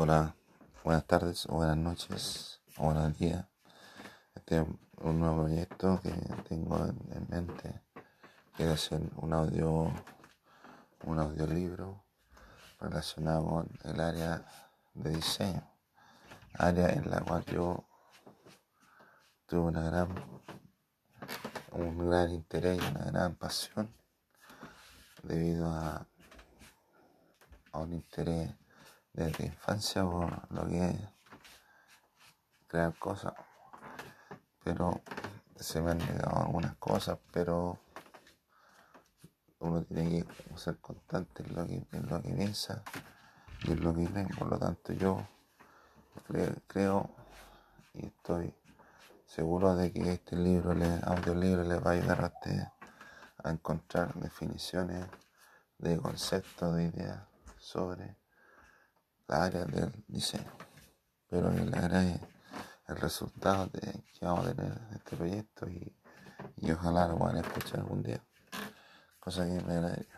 Hola, buenas tardes o buenas noches o buenos días. Este es un nuevo proyecto que tengo en, mente. Quiero hacer un audio, un audiolibro relacionado con el área de diseño. Área en la cual yo tuve una gran, un gran interés una gran pasión debido a un interés desde infancia por lo que es crear cosas. Pero se me han negado algunas cosas, pero uno tiene que ser constante en lo que, en lo que piensa y en lo que lee. Por lo tanto, yo creo y estoy seguro de que este libro, el audiolibro, les va a ayudar a ustedes a encontrar definiciones de conceptos, de ideas sobre la área del diseño. Pero le agradezco el resultado de, que vamos a tener este proyecto y, y ojalá lo puedan escuchar algún día. Cosa que me agradaría.